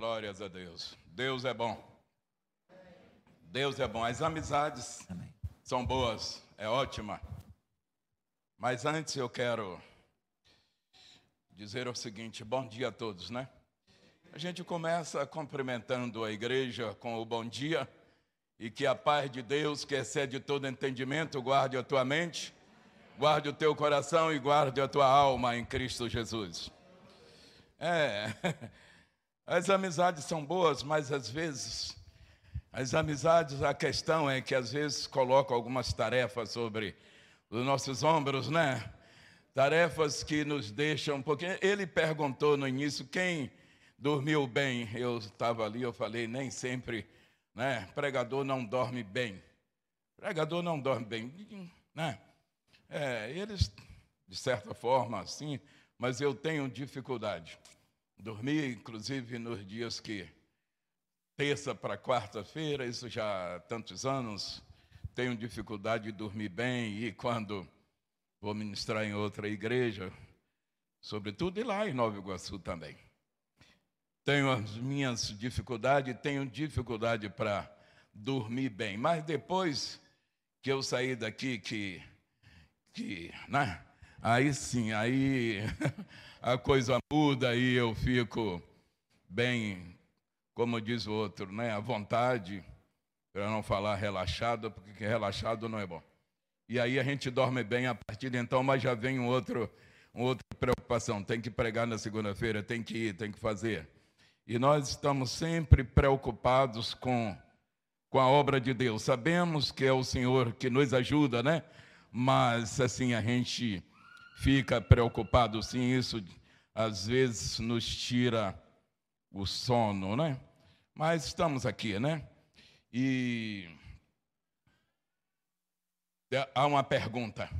Glórias a Deus. Deus é bom. Deus é bom. As amizades Amém. são boas, é ótima. Mas antes eu quero dizer o seguinte: bom dia a todos, né? A gente começa cumprimentando a igreja com o bom dia e que a paz de Deus, que excede todo entendimento, guarde a tua mente, guarde o teu coração e guarde a tua alma em Cristo Jesus. É, as amizades são boas, mas às vezes, as amizades, a questão é que às vezes colocam algumas tarefas sobre os nossos ombros, né? Tarefas que nos deixam pouquinho. Ele perguntou no início quem dormiu bem. Eu estava ali, eu falei, nem sempre, né? Pregador não dorme bem. Pregador não dorme bem, né? É, eles, de certa forma, sim, mas eu tenho dificuldade. Dormi, inclusive, nos dias que terça para quarta-feira, isso já há tantos anos, tenho dificuldade de dormir bem e quando vou ministrar em outra igreja, sobretudo e lá em Nova Iguaçu também. Tenho as minhas dificuldades, tenho dificuldade para dormir bem, mas depois que eu saí daqui, que, que né? aí sim, aí a coisa muda e eu fico bem, como diz o outro, né? à vontade, para não falar relaxado, porque relaxado não é bom. E aí a gente dorme bem a partir de então, mas já vem um outro, uma outra preocupação. Tem que pregar na segunda-feira, tem que ir, tem que fazer. E nós estamos sempre preocupados com, com a obra de Deus. Sabemos que é o Senhor que nos ajuda, né? Mas assim a gente fica preocupado, sim, isso às vezes nos tira o sono, né? Mas estamos aqui, né? E há uma pergunta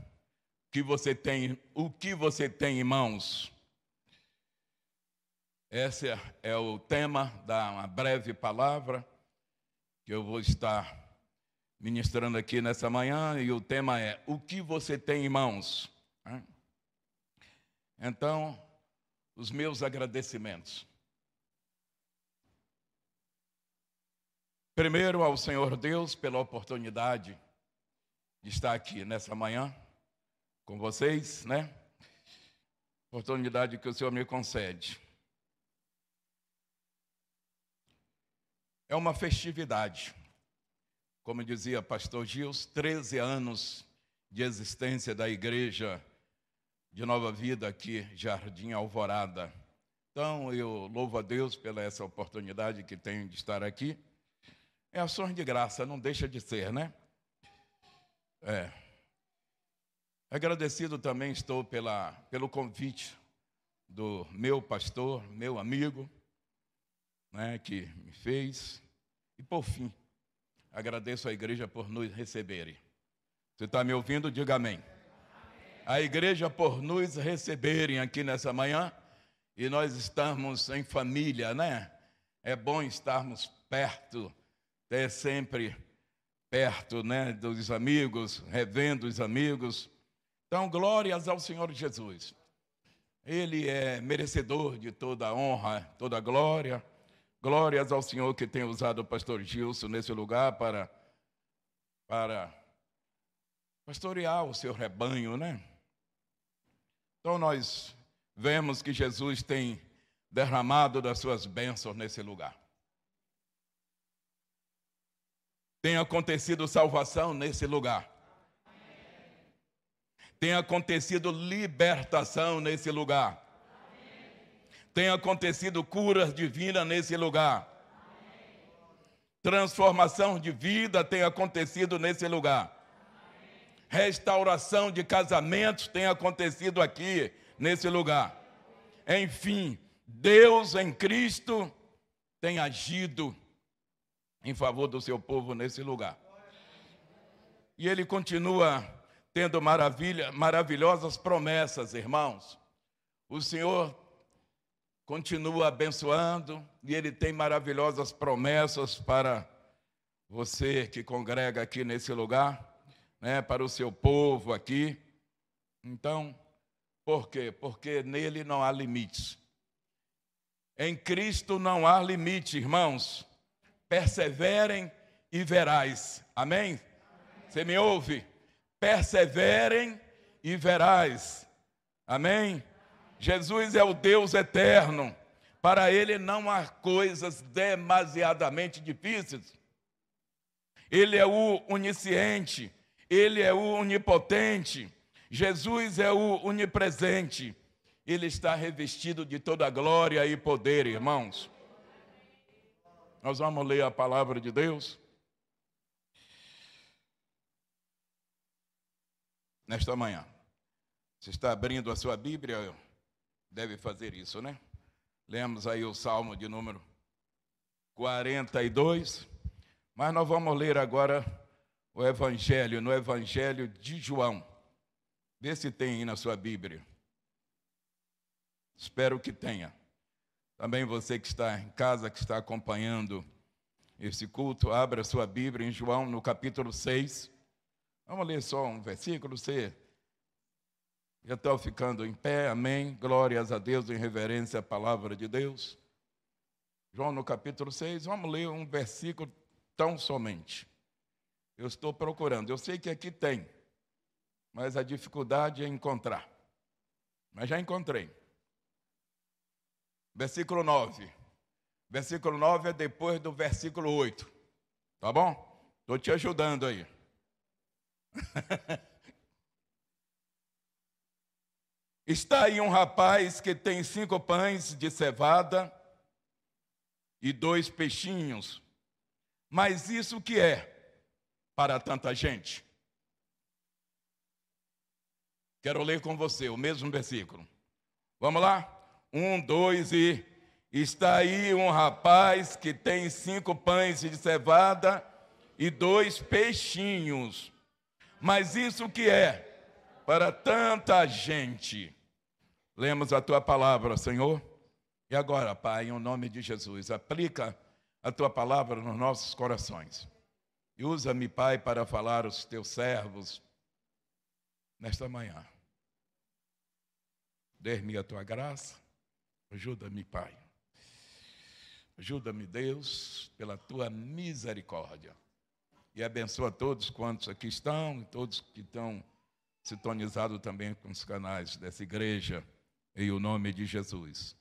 que você tem, o que você tem em mãos? Esse é o tema da uma breve palavra que eu vou estar ministrando aqui nessa manhã e o tema é o que você tem em mãos. Então, os meus agradecimentos. Primeiro ao Senhor Deus pela oportunidade de estar aqui nessa manhã com vocês, né? Oportunidade que o Senhor me concede. É uma festividade. Como dizia pastor Gils, 13 anos de existência da igreja de Nova Vida aqui, Jardim Alvorada. Então, eu louvo a Deus pela essa oportunidade que tenho de estar aqui. É ações de graça, não deixa de ser, né? É. Agradecido também estou pela, pelo convite do meu pastor, meu amigo, né, que me fez. E por fim, agradeço à igreja por nos receberem. Você está me ouvindo? Diga amém. A igreja por nos receberem aqui nessa manhã e nós estamos em família, né? É bom estarmos perto, ter sempre perto, né, dos amigos, revendo os amigos. Então, glórias ao Senhor Jesus. Ele é merecedor de toda a honra, toda a glória. Glórias ao Senhor que tem usado o pastor Gilson nesse lugar para, para pastorear o seu rebanho, né? Então nós vemos que Jesus tem derramado das suas bênçãos nesse lugar. Tem acontecido salvação nesse lugar. Tem acontecido libertação nesse lugar. Tem acontecido curas divinas nesse lugar. Transformação de vida tem acontecido nesse lugar. Restauração de casamentos tem acontecido aqui nesse lugar. Enfim, Deus em Cristo tem agido em favor do seu povo nesse lugar. E ele continua tendo maravilha, maravilhosas promessas, irmãos. O Senhor continua abençoando e ele tem maravilhosas promessas para você que congrega aqui nesse lugar, né, para o seu povo aqui. Então, por quê? Porque nele não há limites. Em Cristo não há limite, irmãos. Perseverem e verás. Amém? Você me ouve? Perseverem e verás. Amém? Jesus é o Deus eterno. Para ele não há coisas demasiadamente difíceis. Ele é o onisciente, ele é o onipotente. Jesus é o onipresente. Ele está revestido de toda glória e poder, irmãos. Nós vamos ler a palavra de Deus. Nesta manhã. Você está abrindo a sua Bíblia, deve fazer isso, né? Lemos aí o Salmo de número 42. Mas nós vamos ler agora o Evangelho, no Evangelho de João. Vê se tem aí na sua Bíblia. Espero que tenha. Também você que está em casa, que está acompanhando esse culto, abra sua Bíblia em João, no capítulo 6. Vamos ler só um versículo, você já está ficando em pé, amém. Glórias a Deus em reverência à palavra de Deus. João no capítulo 6, vamos ler um versículo tão somente. Eu estou procurando, eu sei que aqui tem, mas a dificuldade é encontrar. Mas já encontrei. Versículo 9. Versículo 9 é depois do versículo 8. Tá bom? Estou te ajudando aí. Está aí um rapaz que tem cinco pães de cevada e dois peixinhos. Mas isso que é para tanta gente? Quero ler com você o mesmo versículo. Vamos lá? Um, dois e. Está aí um rapaz que tem cinco pães de cevada e dois peixinhos. Mas isso que é para tanta gente? Lemos a tua palavra, Senhor. E agora, Pai, em nome de Jesus, aplica a tua palavra nos nossos corações. E usa-me, Pai, para falar aos teus servos nesta manhã. Dê-me a tua graça Ajuda-me, Pai. Ajuda-me, Deus, pela tua misericórdia. E abençoa todos quantos aqui estão, e todos que estão sintonizados também com os canais dessa igreja, em o nome de Jesus.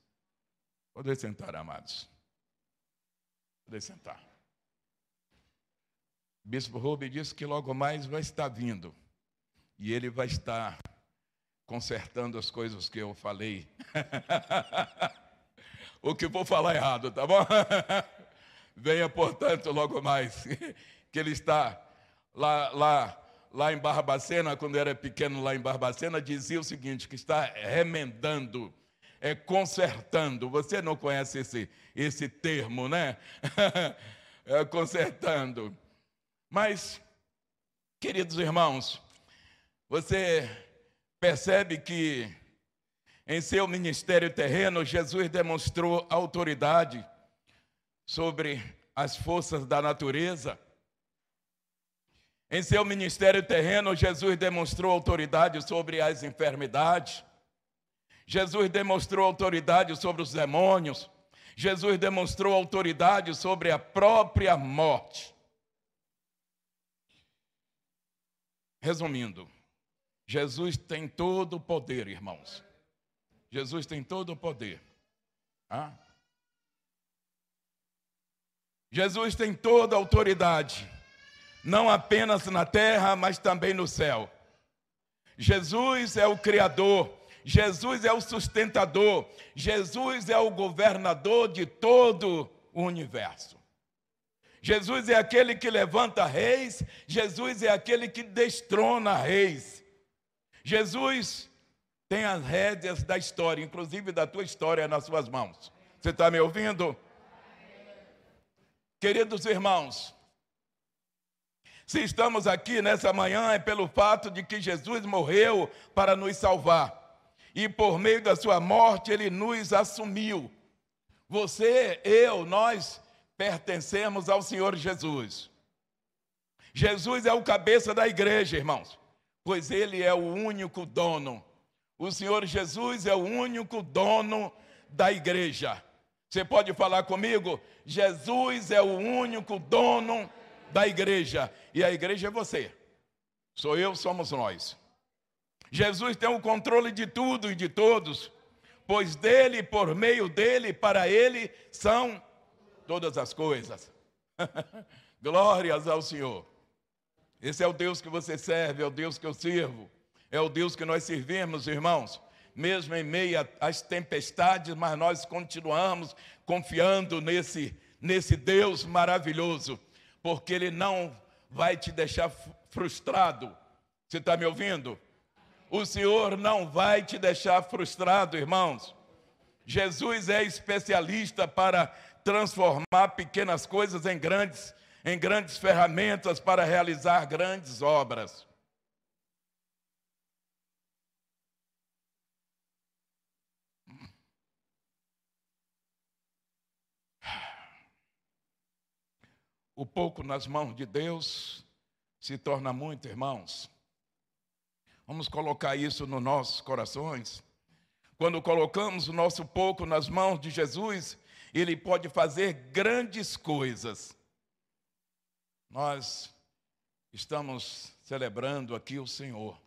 Pode sentar, amados. Pode sentar. Bispo Rubem disse que logo mais vai estar vindo. E ele vai estar consertando as coisas que eu falei. o que vou falar errado, tá bom? Venha, portanto, logo mais, que ele está lá, lá, lá em Barbacena, quando era pequeno lá em Barbacena, dizia o seguinte, que está remendando, é consertando. Você não conhece esse, esse termo, né? é, consertando. Mas, queridos irmãos, você percebe que em seu ministério terreno, Jesus demonstrou autoridade sobre as forças da natureza. Em seu ministério terreno, Jesus demonstrou autoridade sobre as enfermidades. Jesus demonstrou autoridade sobre os demônios. Jesus demonstrou autoridade sobre a própria morte. Resumindo, Jesus tem todo o poder, irmãos. Jesus tem todo o poder. Ah? Jesus tem toda a autoridade, não apenas na terra, mas também no céu. Jesus é o Criador, Jesus é o sustentador, Jesus é o governador de todo o universo. Jesus é aquele que levanta reis, Jesus é aquele que destrona reis. Jesus tem as rédeas da história, inclusive da tua história, nas suas mãos. Você está me ouvindo? Queridos irmãos, se estamos aqui nessa manhã é pelo fato de que Jesus morreu para nos salvar. E por meio da sua morte ele nos assumiu. Você, eu, nós pertencemos ao Senhor Jesus. Jesus é o cabeça da igreja, irmãos pois Ele é o único dono. O Senhor Jesus é o único dono da igreja. Você pode falar comigo? Jesus é o único dono da igreja. E a igreja é você. Sou eu, somos nós. Jesus tem o controle de tudo e de todos, pois dele, por meio dele, para ele são todas as coisas. Glórias ao Senhor. Esse é o Deus que você serve, é o Deus que eu sirvo, é o Deus que nós servimos, irmãos mesmo em meio às tempestades, mas nós continuamos confiando nesse, nesse Deus maravilhoso, porque Ele não vai te deixar frustrado. Você está me ouvindo? O Senhor não vai te deixar frustrado, irmãos. Jesus é especialista para transformar pequenas coisas em grandes, em grandes ferramentas para realizar grandes obras. O pouco nas mãos de Deus se torna muito, irmãos. Vamos colocar isso nos nossos corações. Quando colocamos o nosso pouco nas mãos de Jesus, Ele pode fazer grandes coisas. Nós estamos celebrando aqui o Senhor,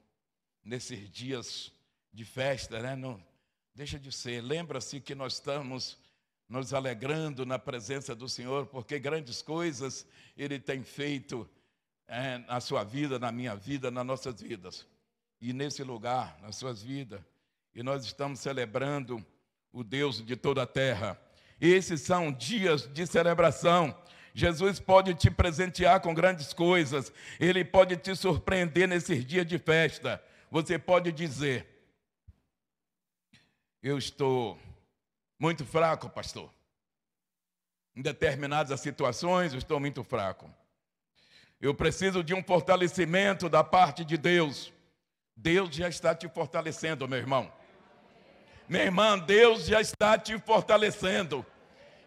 nesses dias de festa, né? Não, deixa de ser. Lembra-se que nós estamos nos alegrando na presença do Senhor, porque grandes coisas Ele tem feito é, na sua vida, na minha vida, nas nossas vidas. E nesse lugar, nas suas vidas. E nós estamos celebrando o Deus de toda a terra. Esses são dias de celebração. Jesus pode te presentear com grandes coisas, Ele pode te surpreender nesses dias de festa. Você pode dizer: Eu estou muito fraco, pastor. Em determinadas situações, eu estou muito fraco. Eu preciso de um fortalecimento da parte de Deus. Deus já está te fortalecendo, meu irmão. Minha irmã, Deus já está te fortalecendo.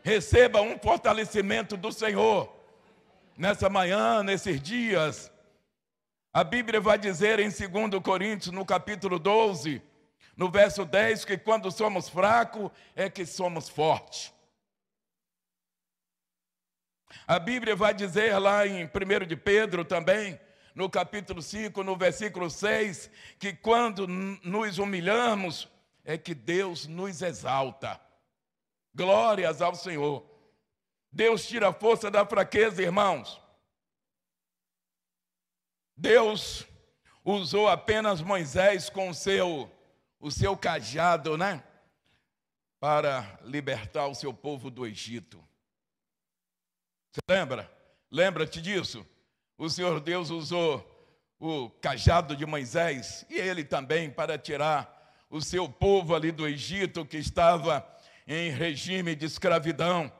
Receba um fortalecimento do Senhor. Nessa manhã, nesses dias. A Bíblia vai dizer em 2 Coríntios, no capítulo 12, no verso 10, que quando somos fracos é que somos fortes. A Bíblia vai dizer lá em 1 de Pedro também, no capítulo 5, no versículo 6, que quando nos humilhamos é que Deus nos exalta. Glórias ao Senhor. Deus tira a força da fraqueza, irmãos. Deus usou apenas Moisés com o seu o seu cajado, né? Para libertar o seu povo do Egito. Você lembra? Lembra-te disso? O Senhor Deus usou o cajado de Moisés e ele também para tirar o seu povo ali do Egito que estava em regime de escravidão.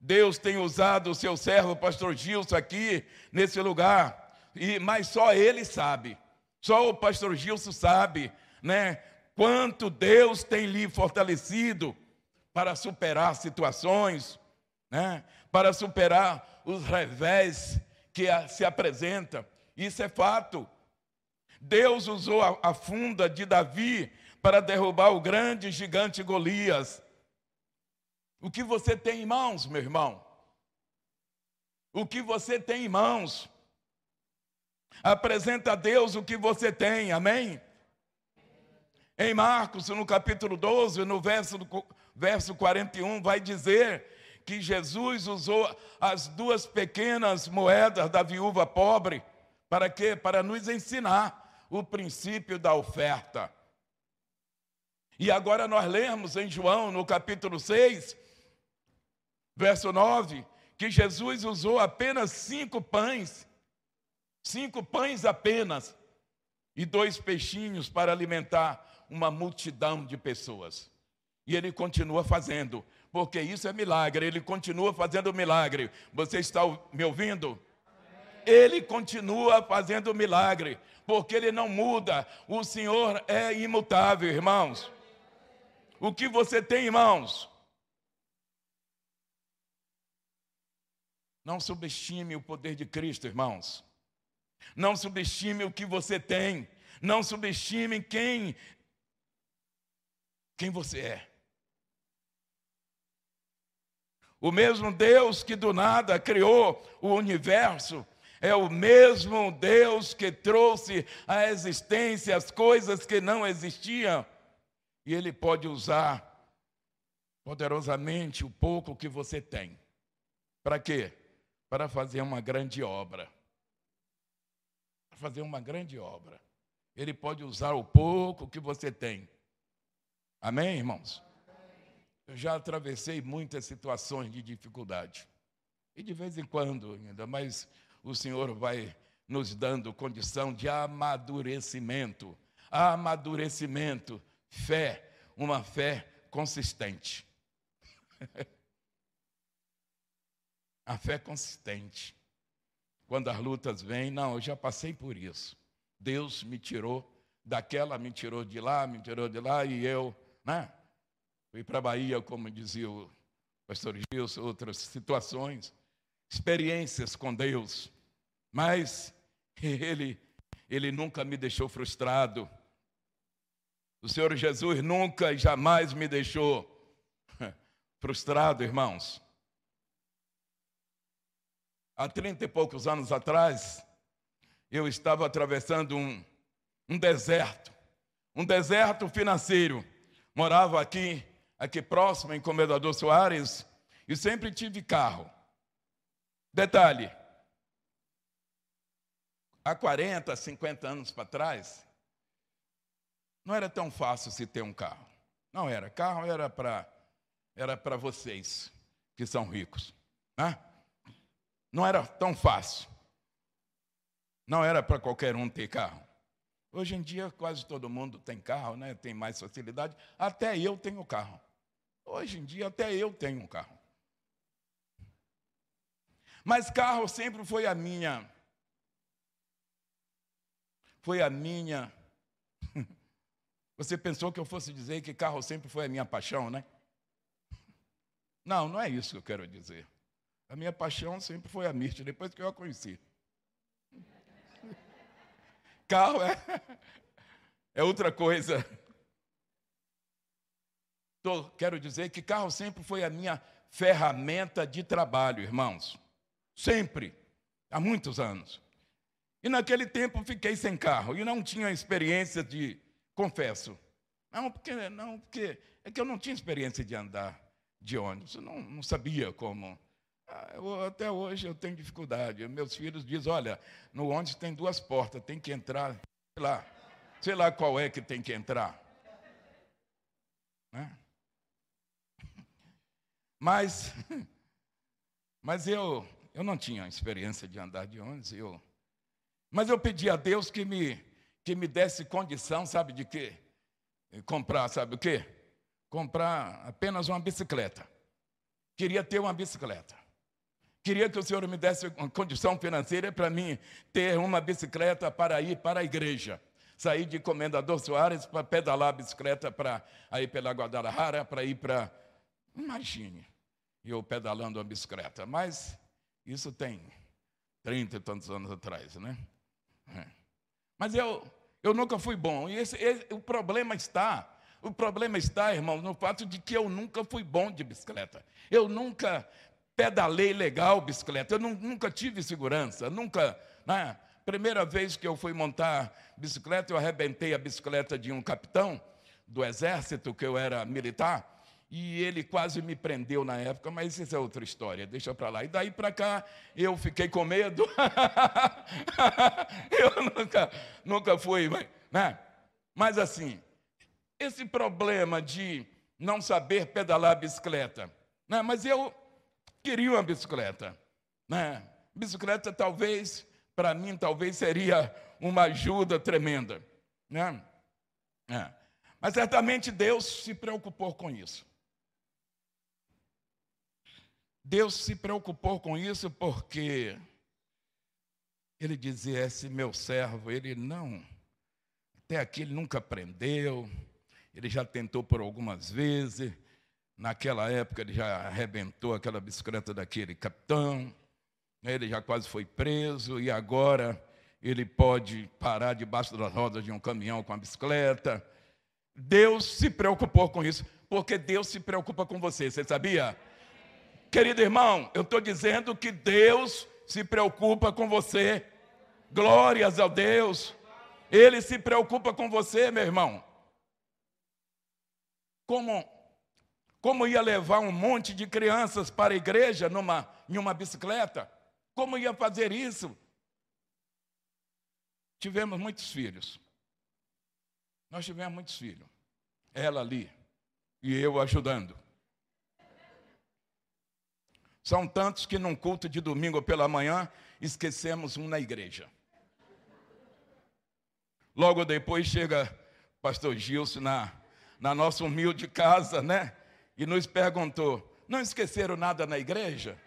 Deus tem usado o seu servo pastor Gilson aqui nesse lugar, e mas só ele sabe. Só o pastor Gilson sabe, né? quanto Deus tem lhe fortalecido para superar situações, né? para superar os revés que se apresentam. Isso é fato. Deus usou a, a funda de Davi para derrubar o grande gigante Golias. O que você tem em mãos, meu irmão? O que você tem em mãos? Apresenta a Deus o que você tem, amém? Em Marcos, no capítulo 12, no verso, verso 41, vai dizer que Jesus usou as duas pequenas moedas da viúva pobre para quê? Para nos ensinar o princípio da oferta. E agora nós lemos em João, no capítulo 6, verso 9, que Jesus usou apenas cinco pães, cinco pães apenas, e dois peixinhos para alimentar uma multidão de pessoas. E ele continua fazendo, porque isso é milagre, ele continua fazendo milagre. Você está me ouvindo? Ele continua fazendo milagre, porque ele não muda. O Senhor é imutável, irmãos. O que você tem, irmãos? Não subestime o poder de Cristo, irmãos. Não subestime o que você tem. Não subestime quem quem você é. O mesmo Deus que do nada criou o universo, é o mesmo Deus que trouxe à existência as coisas que não existiam. E Ele pode usar poderosamente o pouco que você tem. Para quê? Para fazer uma grande obra. Para fazer uma grande obra. Ele pode usar o pouco que você tem. Amém, irmãos? Eu já atravessei muitas situações de dificuldade. E de vez em quando, ainda mais, o Senhor vai nos dando condição de amadurecimento. Amadurecimento, fé, uma fé consistente. A fé consistente. Quando as lutas vêm, não, eu já passei por isso. Deus me tirou daquela, me tirou de lá, me tirou de lá, e eu, né? Fui para a Bahia, como dizia o pastor Gilson, outras situações, experiências com Deus, mas Ele, Ele nunca me deixou frustrado. O Senhor Jesus nunca e jamais me deixou frustrado, irmãos. Há trinta e poucos anos atrás, eu estava atravessando um, um deserto, um deserto financeiro. Morava aqui, aqui próximo, em Comendador Soares, e sempre tive carro. Detalhe: há 40, 50 anos para trás, não era tão fácil se ter um carro. Não era. Carro era para era para vocês que são ricos. Né? Não era tão fácil. Não era para qualquer um ter carro. Hoje em dia quase todo mundo tem carro, né? tem mais facilidade. Até eu tenho carro. Hoje em dia até eu tenho um carro. Mas carro sempre foi a minha. Foi a minha. Você pensou que eu fosse dizer que carro sempre foi a minha paixão, né? Não, não é isso que eu quero dizer. A minha paixão sempre foi a Mirth, depois que eu a conheci. Carro é, é outra coisa. Tô, quero dizer que carro sempre foi a minha ferramenta de trabalho, irmãos. Sempre. Há muitos anos. E naquele tempo fiquei sem carro e não tinha experiência de, confesso. Não, porque não, porque é que eu não tinha experiência de andar de ônibus. Eu não, não sabia como. Ah, eu, até hoje eu tenho dificuldade. Meus filhos dizem: olha, no ônibus tem duas portas, tem que entrar, sei lá, sei lá qual é que tem que entrar. Né? Mas, mas eu, eu não tinha experiência de andar de ônibus. Eu, mas eu pedi a Deus que me, que me desse condição, sabe de quê? Comprar, sabe o quê? comprar apenas uma bicicleta. Queria ter uma bicicleta. Queria que o Senhor me desse uma condição financeira para mim ter uma bicicleta para ir para a igreja. Sair de Comendador Soares para pedalar a bicicleta para ir pela Guadalajara, para ir para. Imagine, eu pedalando a bicicleta. Mas isso tem trinta e tantos anos atrás, né? É. Mas eu, eu nunca fui bom. E esse, esse, o problema está o problema está, irmão, no fato de que eu nunca fui bom de bicicleta. Eu nunca pedalei legal bicicleta. Eu nunca tive segurança. Nunca. Né? Primeira vez que eu fui montar bicicleta, eu arrebentei a bicicleta de um capitão do exército, que eu era militar. E ele quase me prendeu na época, mas isso é outra história, deixa para lá. E daí para cá eu fiquei com medo. eu nunca, nunca fui, né? Mas assim, esse problema de não saber pedalar bicicleta. Né? Mas eu queria uma bicicleta. Né? Bicicleta talvez, para mim, talvez seria uma ajuda tremenda. Né? É. Mas certamente Deus se preocupou com isso. Deus se preocupou com isso porque ele dizia: esse meu servo, ele não, até aqui ele nunca aprendeu, ele já tentou por algumas vezes. Naquela época ele já arrebentou aquela bicicleta daquele capitão. Ele já quase foi preso e agora ele pode parar debaixo das rodas de um caminhão com a bicicleta. Deus se preocupou com isso, porque Deus se preocupa com você, você sabia? Querido irmão, eu estou dizendo que Deus se preocupa com você. Glórias a Deus. Ele se preocupa com você, meu irmão. Como, como ia levar um monte de crianças para a igreja numa, em uma bicicleta? Como ia fazer isso? Tivemos muitos filhos. Nós tivemos muitos filhos. Ela ali e eu ajudando. São tantos que num culto de domingo pela manhã esquecemos um na igreja. Logo depois chega pastor Gilson na, na nossa humilde casa, né? E nos perguntou: não esqueceram nada na igreja?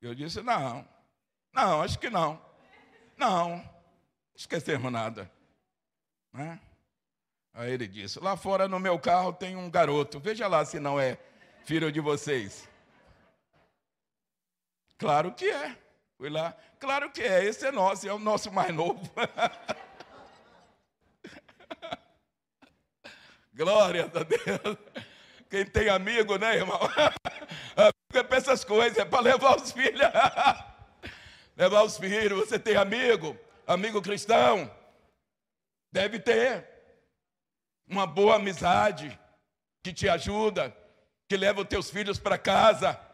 Eu disse: não, não, acho que não. Não, esquecemos nada. Né? Aí ele disse: lá fora no meu carro tem um garoto, veja lá se não é filho de vocês. Claro que é. Fui lá, claro que é, esse é nosso, é o nosso mais novo. Glória a Deus. Quem tem amigo, né, irmão? Amigo é para essas coisas, é para levar os filhos. levar os filhos, você tem amigo, amigo cristão. Deve ter uma boa amizade que te ajuda, que leva os teus filhos para casa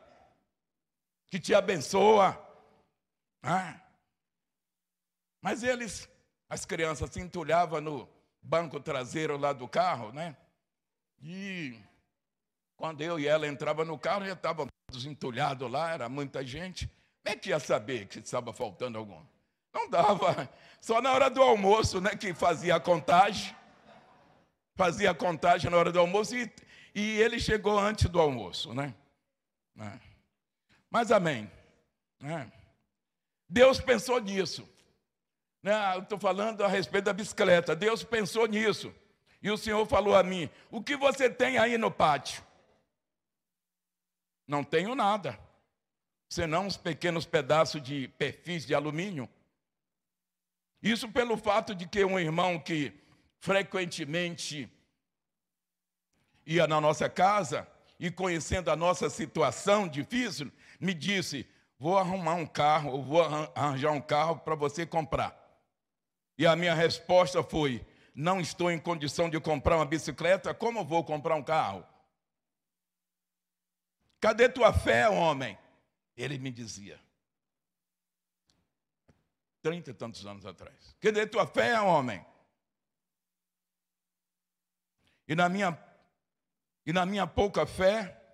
que te abençoa. Ah. Mas eles, as crianças, se entulhavam no banco traseiro lá do carro, né? E quando eu e ela entrava no carro, já estavam todos entulhados lá, era muita gente. Como é que ia saber que estava faltando algum? Não dava. Só na hora do almoço, né, que fazia a contagem. Fazia a contagem na hora do almoço e, e ele chegou antes do almoço, né? Né? Mas amém. É. Deus pensou nisso. Né? Eu estou falando a respeito da bicicleta. Deus pensou nisso. E o Senhor falou a mim: O que você tem aí no pátio? Não tenho nada, senão uns pequenos pedaços de perfis de alumínio. Isso pelo fato de que um irmão que frequentemente ia na nossa casa e conhecendo a nossa situação difícil, me disse: Vou arrumar um carro, ou vou arranjar um carro para você comprar. E a minha resposta foi: Não estou em condição de comprar uma bicicleta, como vou comprar um carro? Cadê tua fé, homem? Ele me dizia. Trinta e tantos anos atrás. Cadê tua fé, homem? E na minha, e na minha pouca fé,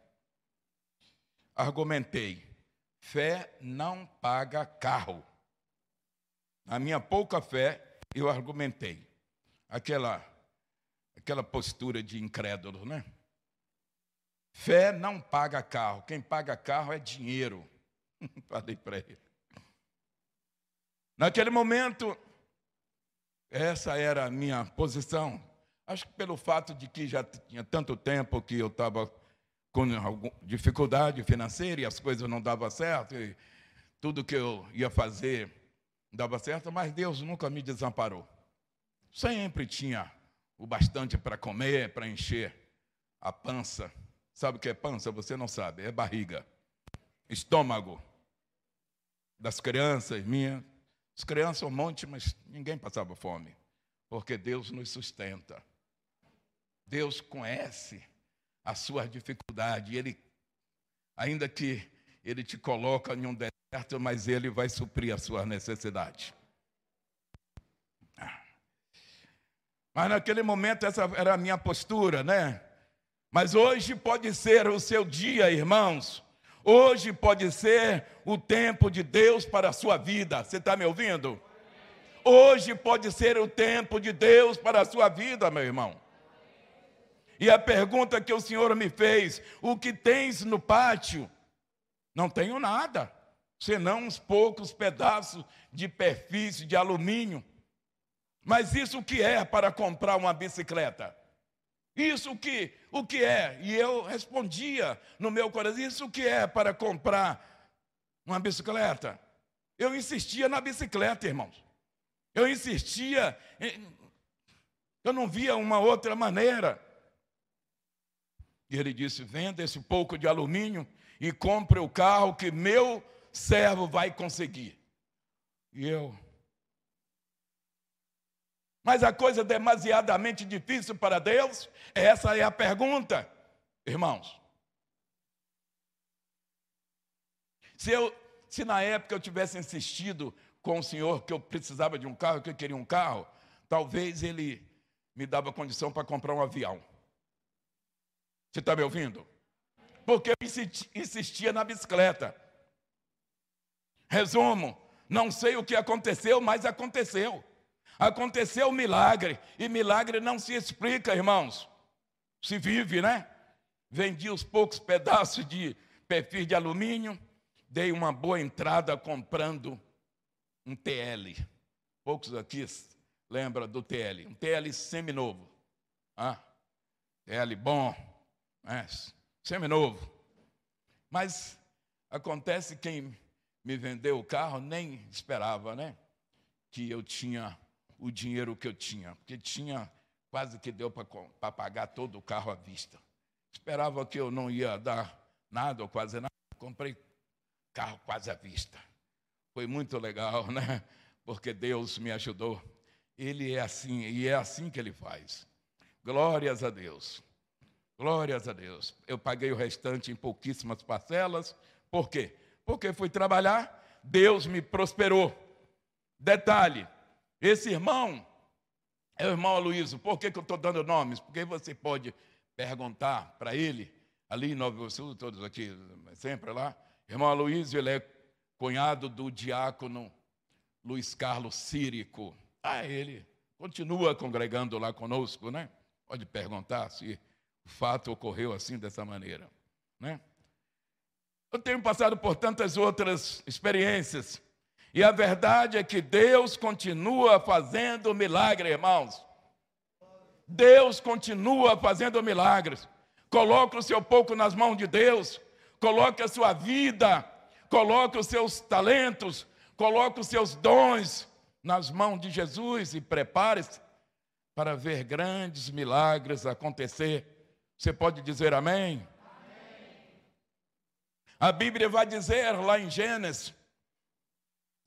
argumentei: fé não paga carro. Na minha pouca fé, eu argumentei. Aquela, aquela postura de incrédulo, né? Fé não paga carro. Quem paga carro é dinheiro. Falei para ele. Naquele momento, essa era a minha posição. Acho que pelo fato de que já tinha tanto tempo que eu estava com dificuldade financeira e as coisas não davam certo, e tudo que eu ia fazer dava certo, mas Deus nunca me desamparou. Sempre tinha o bastante para comer, para encher a pança. Sabe o que é pança? Você não sabe, é barriga, estômago das crianças minhas. As crianças um monte, mas ninguém passava fome, porque Deus nos sustenta. Deus conhece as suas dificuldades. Ele, ainda que ele te coloca em um deserto, mas ele vai suprir as suas necessidades. Mas naquele momento essa era a minha postura, né? Mas hoje pode ser o seu dia, irmãos. Hoje pode ser o tempo de Deus para a sua vida. Você está me ouvindo? Hoje pode ser o tempo de Deus para a sua vida, meu irmão. E a pergunta que o Senhor me fez: o que tens no pátio? Não tenho nada, senão uns poucos pedaços de perfis de alumínio. Mas isso o que é para comprar uma bicicleta? Isso que, o que é? E eu respondia no meu coração: isso que é para comprar uma bicicleta? Eu insistia na bicicleta, irmãos. Eu insistia, eu não via uma outra maneira. E ele disse: venda esse pouco de alumínio e compre o carro que meu servo vai conseguir. E eu. Mas a coisa demasiadamente difícil para Deus? Essa é a pergunta, irmãos. Se, eu, se na época eu tivesse insistido com o Senhor que eu precisava de um carro, que eu queria um carro, talvez Ele me dava condição para comprar um avião. Você está me ouvindo? Porque eu insistia na bicicleta. Resumo, não sei o que aconteceu, mas aconteceu. Aconteceu um milagre, e milagre não se explica, irmãos. Se vive, né? Vendi os poucos pedaços de perfil de alumínio, dei uma boa entrada comprando um TL. Poucos aqui lembram do TL. Um TL seminovo. Ah, TL bom, né? seminovo. Mas acontece quem me vendeu o carro nem esperava, né? Que eu tinha o dinheiro que eu tinha, porque tinha quase que deu para pagar todo o carro à vista. Esperava que eu não ia dar nada ou quase nada. Comprei carro quase à vista. Foi muito legal, né? Porque Deus me ajudou. Ele é assim, e é assim que ele faz. Glórias a Deus. Glórias a Deus. Eu paguei o restante em pouquíssimas parcelas. Por quê? Porque fui trabalhar, Deus me prosperou. Detalhe: esse irmão é o irmão Aloysio. Por que, que eu estou dando nomes? Porque você pode perguntar para ele, ali em Nova Sul, todos aqui, sempre lá, Irmão Aloysio, ele é cunhado do diácono Luiz Carlos Círico. Ah, ele continua congregando lá conosco, né? Pode perguntar se o fato ocorreu assim, dessa maneira, né? Eu tenho passado por tantas outras experiências, e a verdade é que Deus continua fazendo milagres, irmãos. Deus continua fazendo milagres. Coloque o seu pouco nas mãos de Deus coloque a sua vida, coloque os seus talentos, coloque os seus dons nas mãos de Jesus e prepare-se para ver grandes milagres acontecer. Você pode dizer amém? amém? A Bíblia vai dizer lá em Gênesis,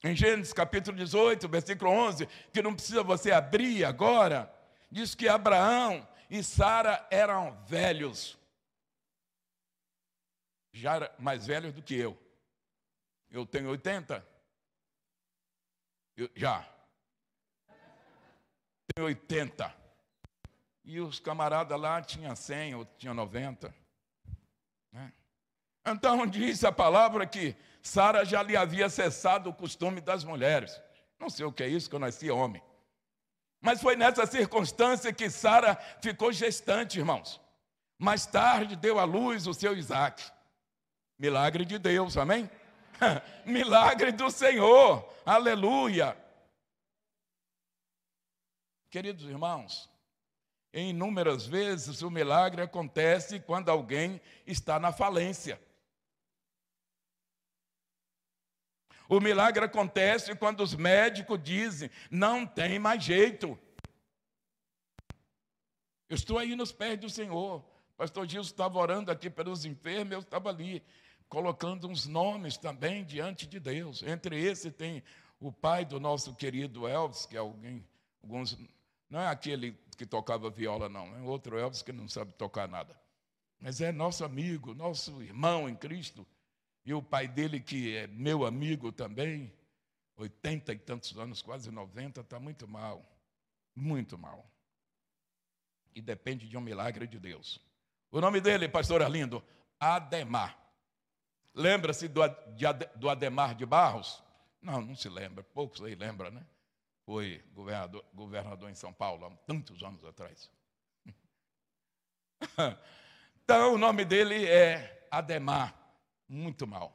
em Gênesis capítulo 18, versículo 11, que não precisa você abrir agora, diz que Abraão e Sara eram velhos já mais velho do que eu. Eu tenho 80. Eu, já. Tenho 80. E os camaradas lá tinham 100 ou tinham 90. Né? Então diz a palavra que Sara já lhe havia cessado o costume das mulheres. Não sei o que é isso, que eu nasci homem. Mas foi nessa circunstância que Sara ficou gestante, irmãos. Mais tarde deu à luz o seu Isaac. Milagre de Deus, amém? Milagre do Senhor, aleluia. Queridos irmãos, inúmeras vezes o milagre acontece quando alguém está na falência. O milagre acontece quando os médicos dizem: não tem mais jeito. Eu estou aí nos pés do Senhor. Pastor Gilson estava orando aqui pelos enfermos, eu estava ali colocando uns nomes também diante de Deus. Entre esse tem o pai do nosso querido Elvis, que é alguém, alguns, não é aquele que tocava viola, não, é outro Elvis que não sabe tocar nada. Mas é nosso amigo, nosso irmão em Cristo, e o pai dele, que é meu amigo também, oitenta e tantos anos, quase 90, está muito mal, muito mal. E depende de um milagre de Deus. O nome dele, pastor Arlindo, Ademar. Lembra-se do Ademar de Barros? Não, não se lembra, poucos aí lembram, né? Foi governador, governador em São Paulo há tantos anos atrás. então, o nome dele é Ademar, muito mal.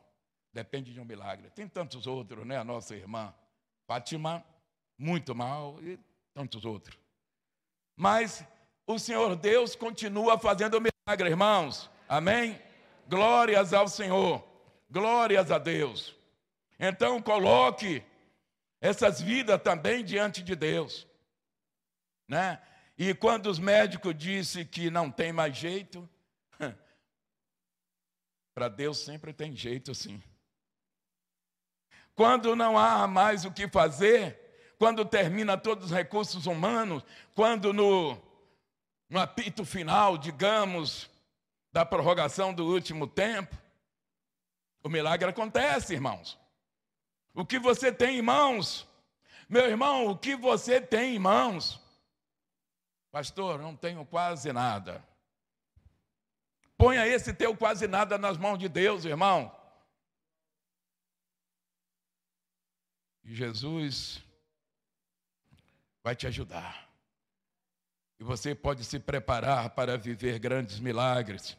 Depende de um milagre. Tem tantos outros, né? A nossa irmã Fátima, muito mal, e tantos outros. Mas o Senhor Deus continua fazendo milagre, irmãos. Amém? Glórias ao Senhor. Glórias a Deus. Então coloque essas vidas também diante de Deus. Né? E quando os médicos disseram que não tem mais jeito, Para Deus sempre tem jeito, sim. Quando não há mais o que fazer, quando termina todos os recursos humanos, quando no, no apito final, digamos, da prorrogação do último tempo, o milagre acontece, irmãos. O que você tem em mãos, meu irmão, o que você tem em mãos? Pastor, não tenho quase nada. Ponha esse teu quase nada nas mãos de Deus, irmão. E Jesus vai te ajudar. E você pode se preparar para viver grandes milagres.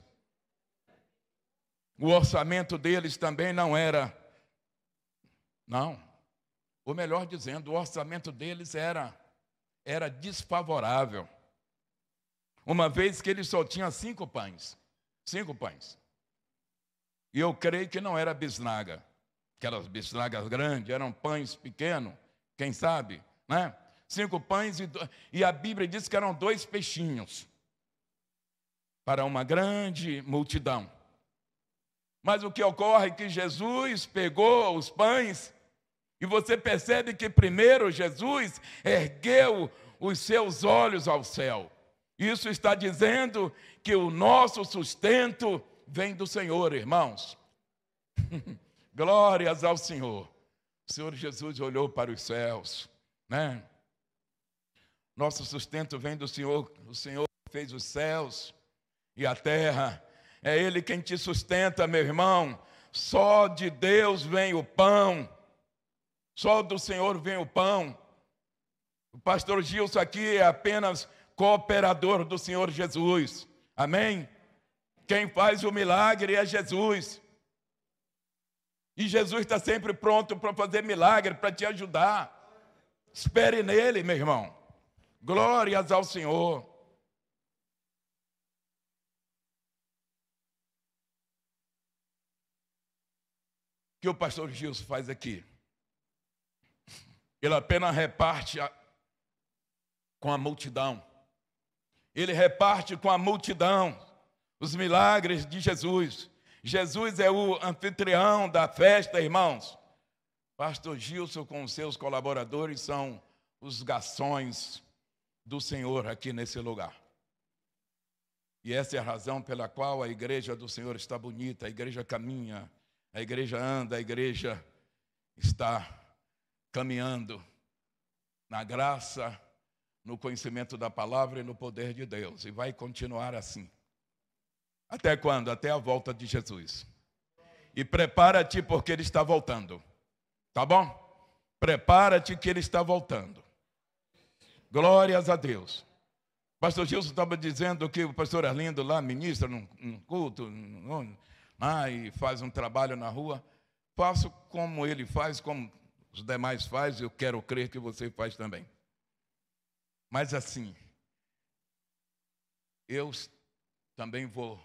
O orçamento deles também não era. Não. Ou melhor dizendo, o orçamento deles era era desfavorável. Uma vez que ele só tinha cinco pães. Cinco pães. E eu creio que não era bisnaga. Aquelas bisnagas grandes, eram pães pequenos, quem sabe, né? Cinco pães e, e a Bíblia diz que eram dois peixinhos para uma grande multidão. Mas o que ocorre é que Jesus pegou os pães e você percebe que primeiro Jesus ergueu os seus olhos ao céu. Isso está dizendo que o nosso sustento vem do Senhor, irmãos. Glórias ao Senhor. O Senhor Jesus olhou para os céus, né? Nosso sustento vem do Senhor. O Senhor fez os céus e a terra. É Ele quem te sustenta, meu irmão. Só de Deus vem o pão. Só do Senhor vem o pão. O pastor Gilson aqui é apenas cooperador do Senhor Jesus. Amém? Quem faz o milagre é Jesus. E Jesus está sempre pronto para fazer milagre, para te ajudar. Espere nele, meu irmão. Glórias ao Senhor. O que o pastor Gilson faz aqui? Ele apenas reparte a, com a multidão. Ele reparte com a multidão os milagres de Jesus. Jesus é o anfitrião da festa, irmãos. Pastor Gilson com seus colaboradores são os garçons do Senhor aqui nesse lugar. E essa é a razão pela qual a igreja do Senhor está bonita, a igreja caminha, a igreja anda, a igreja está caminhando na graça no conhecimento da palavra e no poder de Deus. E vai continuar assim. Até quando? Até a volta de Jesus. E prepara-te porque ele está voltando. Tá bom? Prepara-te que ele está voltando. Glórias a Deus. Pastor Gilson estava dizendo que o pastor Arlindo lá ministra num, num culto, num, ah, e faz um trabalho na rua. Faço como ele faz, como os demais fazem, eu quero crer que você faz também. Mas assim, eu também vou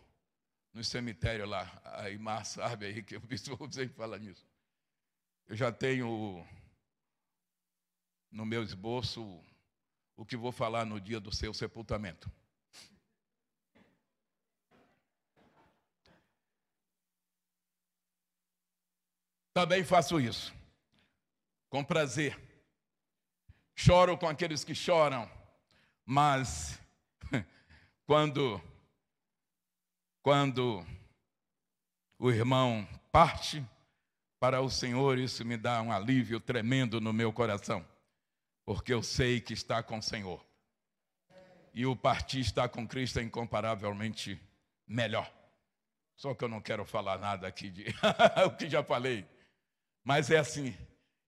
no cemitério lá, a Imar sabe aí que o bispo sempre fala nisso. Eu já tenho no meu esboço o que vou falar no dia do seu sepultamento. Também faço isso, com prazer. Choro com aqueles que choram, mas quando quando o irmão parte para o Senhor, isso me dá um alívio tremendo no meu coração, porque eu sei que está com o Senhor. E o partir está com Cristo é incomparavelmente melhor. Só que eu não quero falar nada aqui de o que já falei. Mas é assim.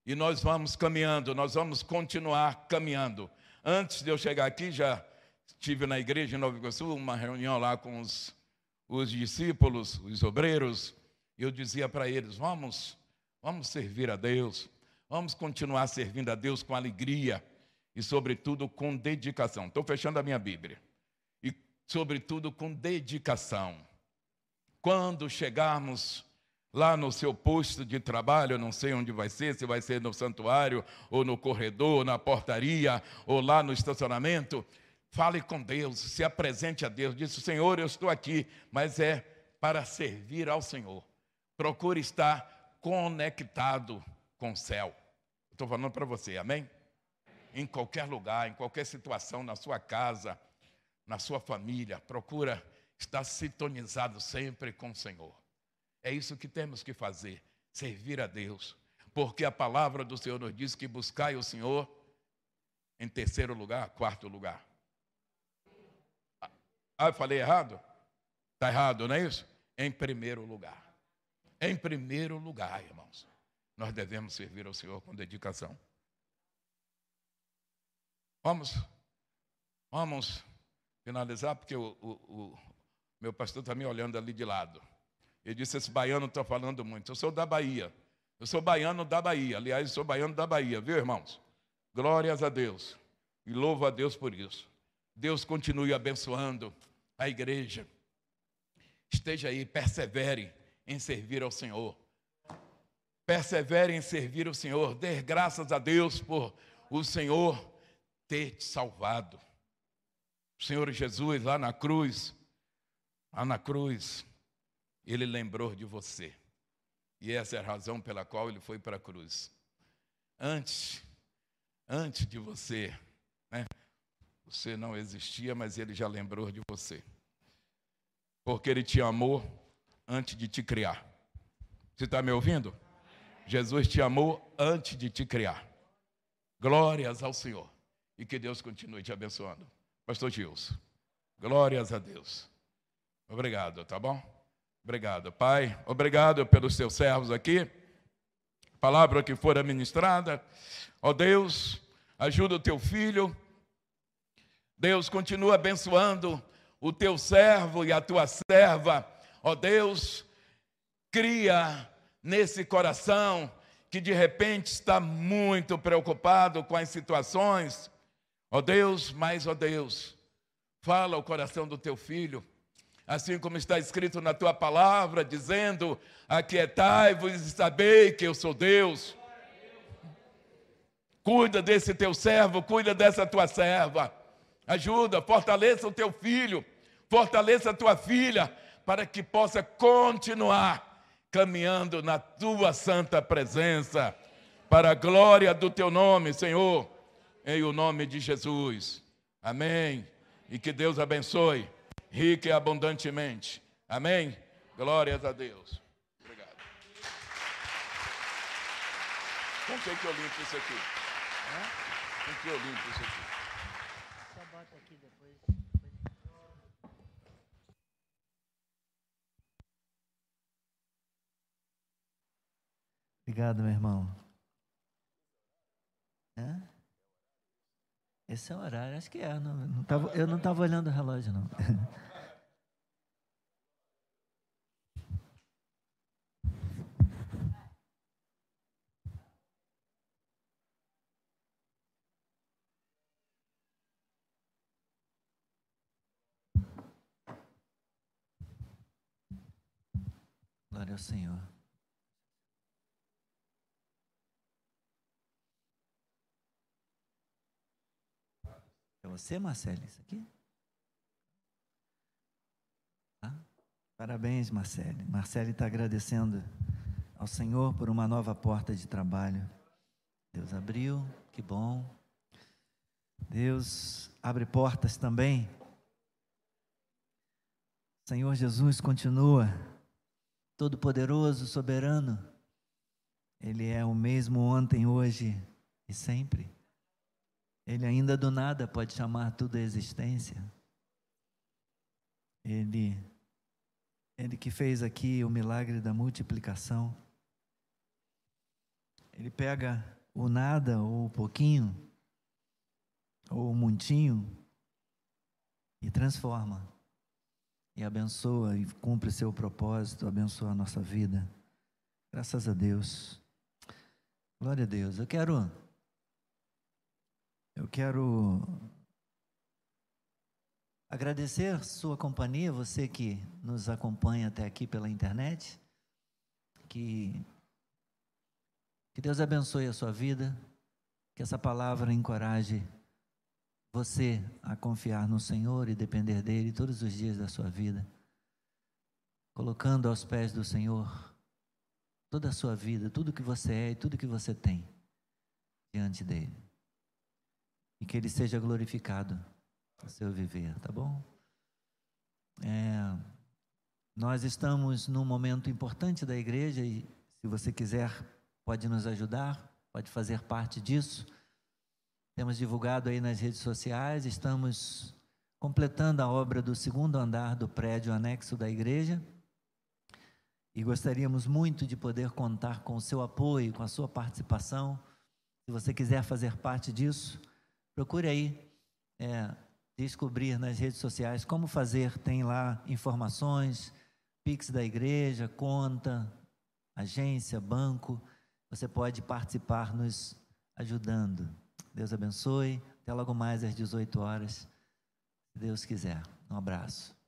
E nós vamos caminhando, nós vamos continuar caminhando. Antes de eu chegar aqui, já estive na igreja em Nova Iguaçu, uma reunião lá com os, os discípulos, os obreiros, e eu dizia para eles: vamos, vamos servir a Deus, vamos continuar servindo a Deus com alegria e, sobretudo, com dedicação. Estou fechando a minha Bíblia. E, sobretudo, com dedicação. Quando chegarmos lá no seu posto de trabalho, não sei onde vai ser, se vai ser no santuário, ou no corredor, ou na portaria, ou lá no estacionamento, fale com Deus, se apresente a Deus, diz: Senhor, eu estou aqui, mas é para servir ao Senhor. Procure estar conectado com o céu. Estou falando para você, amém? Em qualquer lugar, em qualquer situação, na sua casa, na sua família, procura estar sintonizado sempre com o Senhor. É isso que temos que fazer, servir a Deus. Porque a palavra do Senhor nos diz que buscai o Senhor em terceiro lugar, quarto lugar. Ah, eu falei errado? Está errado, não é isso? Em primeiro lugar. Em primeiro lugar, irmãos, nós devemos servir ao Senhor com dedicação. Vamos, vamos finalizar, porque o, o, o meu pastor está me olhando ali de lado. Ele disse: Esse baiano está falando muito. Eu sou da Bahia. Eu sou baiano da Bahia. Aliás, eu sou baiano da Bahia, viu, irmãos? Glórias a Deus. E louvo a Deus por isso. Deus continue abençoando a igreja. Esteja aí, persevere em servir ao Senhor. Persevere em servir ao Senhor. Dê graças a Deus por o Senhor ter te salvado. O Senhor Jesus lá na cruz, lá na cruz, ele lembrou de você. E essa é a razão pela qual ele foi para a cruz. Antes, antes de você, né? Você não existia, mas ele já lembrou de você. Porque ele te amou antes de te criar. Você está me ouvindo? Jesus te amou antes de te criar. Glórias ao Senhor. E que Deus continue te abençoando. Pastor Gilson. Glórias a Deus. Obrigado, tá bom? Obrigado, Pai. Obrigado pelos teus servos aqui. Palavra que for ministrada. Ó Deus, ajuda o teu filho. Deus, continua abençoando o teu servo e a tua serva. Ó Deus, cria nesse coração que de repente está muito preocupado com as situações. Ó Deus, mas ó Deus, fala o coração do teu filho assim como está escrito na tua palavra, dizendo: Aquietai-vos e sabei que eu sou Deus. Cuida desse teu servo, cuida dessa tua serva. Ajuda, fortaleça o teu filho, fortaleça a tua filha, para que possa continuar caminhando na tua santa presença, para a glória do teu nome, Senhor, em o nome de Jesus. Amém. E que Deus abençoe rica e abundantemente. Amém? Glórias a Deus. Obrigado. Com que, que eu limpo isso aqui? Com que eu limpo isso aqui? Só bota aqui depois. Obrigado, meu irmão. Hã? Esse é o horário, acho que é. Não, não tava, eu não estava olhando o relógio, não. Glória ao Senhor. Você, Marcelo, isso aqui? Ah, parabéns, Marcelo. Marcelo está agradecendo ao Senhor por uma nova porta de trabalho. Deus abriu, que bom. Deus abre portas também. Senhor Jesus continua todo-poderoso, soberano. Ele é o mesmo ontem, hoje e sempre. Ele ainda do nada pode chamar tudo a existência. Ele, ele que fez aqui o milagre da multiplicação. Ele pega o nada ou o pouquinho, ou o montinho, e transforma, e abençoa, e cumpre seu propósito, abençoa a nossa vida. Graças a Deus. Glória a Deus. Eu quero eu quero agradecer sua companhia, você que nos acompanha até aqui pela internet. Que, que Deus abençoe a sua vida, que essa palavra encoraje você a confiar no Senhor e depender dele todos os dias da sua vida. colocando aos pés do Senhor toda a sua vida, tudo que você é e tudo que você tem diante dele. E que ele seja glorificado no seu viver, tá bom? É, nós estamos num momento importante da igreja e se você quiser, pode nos ajudar, pode fazer parte disso. Temos divulgado aí nas redes sociais, estamos completando a obra do segundo andar do prédio anexo da igreja. E gostaríamos muito de poder contar com o seu apoio, com a sua participação. Se você quiser fazer parte disso, procure aí é, descobrir nas redes sociais como fazer. Tem lá informações, Pix da igreja, conta, agência, banco. Você pode participar nos ajudando. Deus abençoe. Até logo mais às 18 horas, se Deus quiser. Um abraço.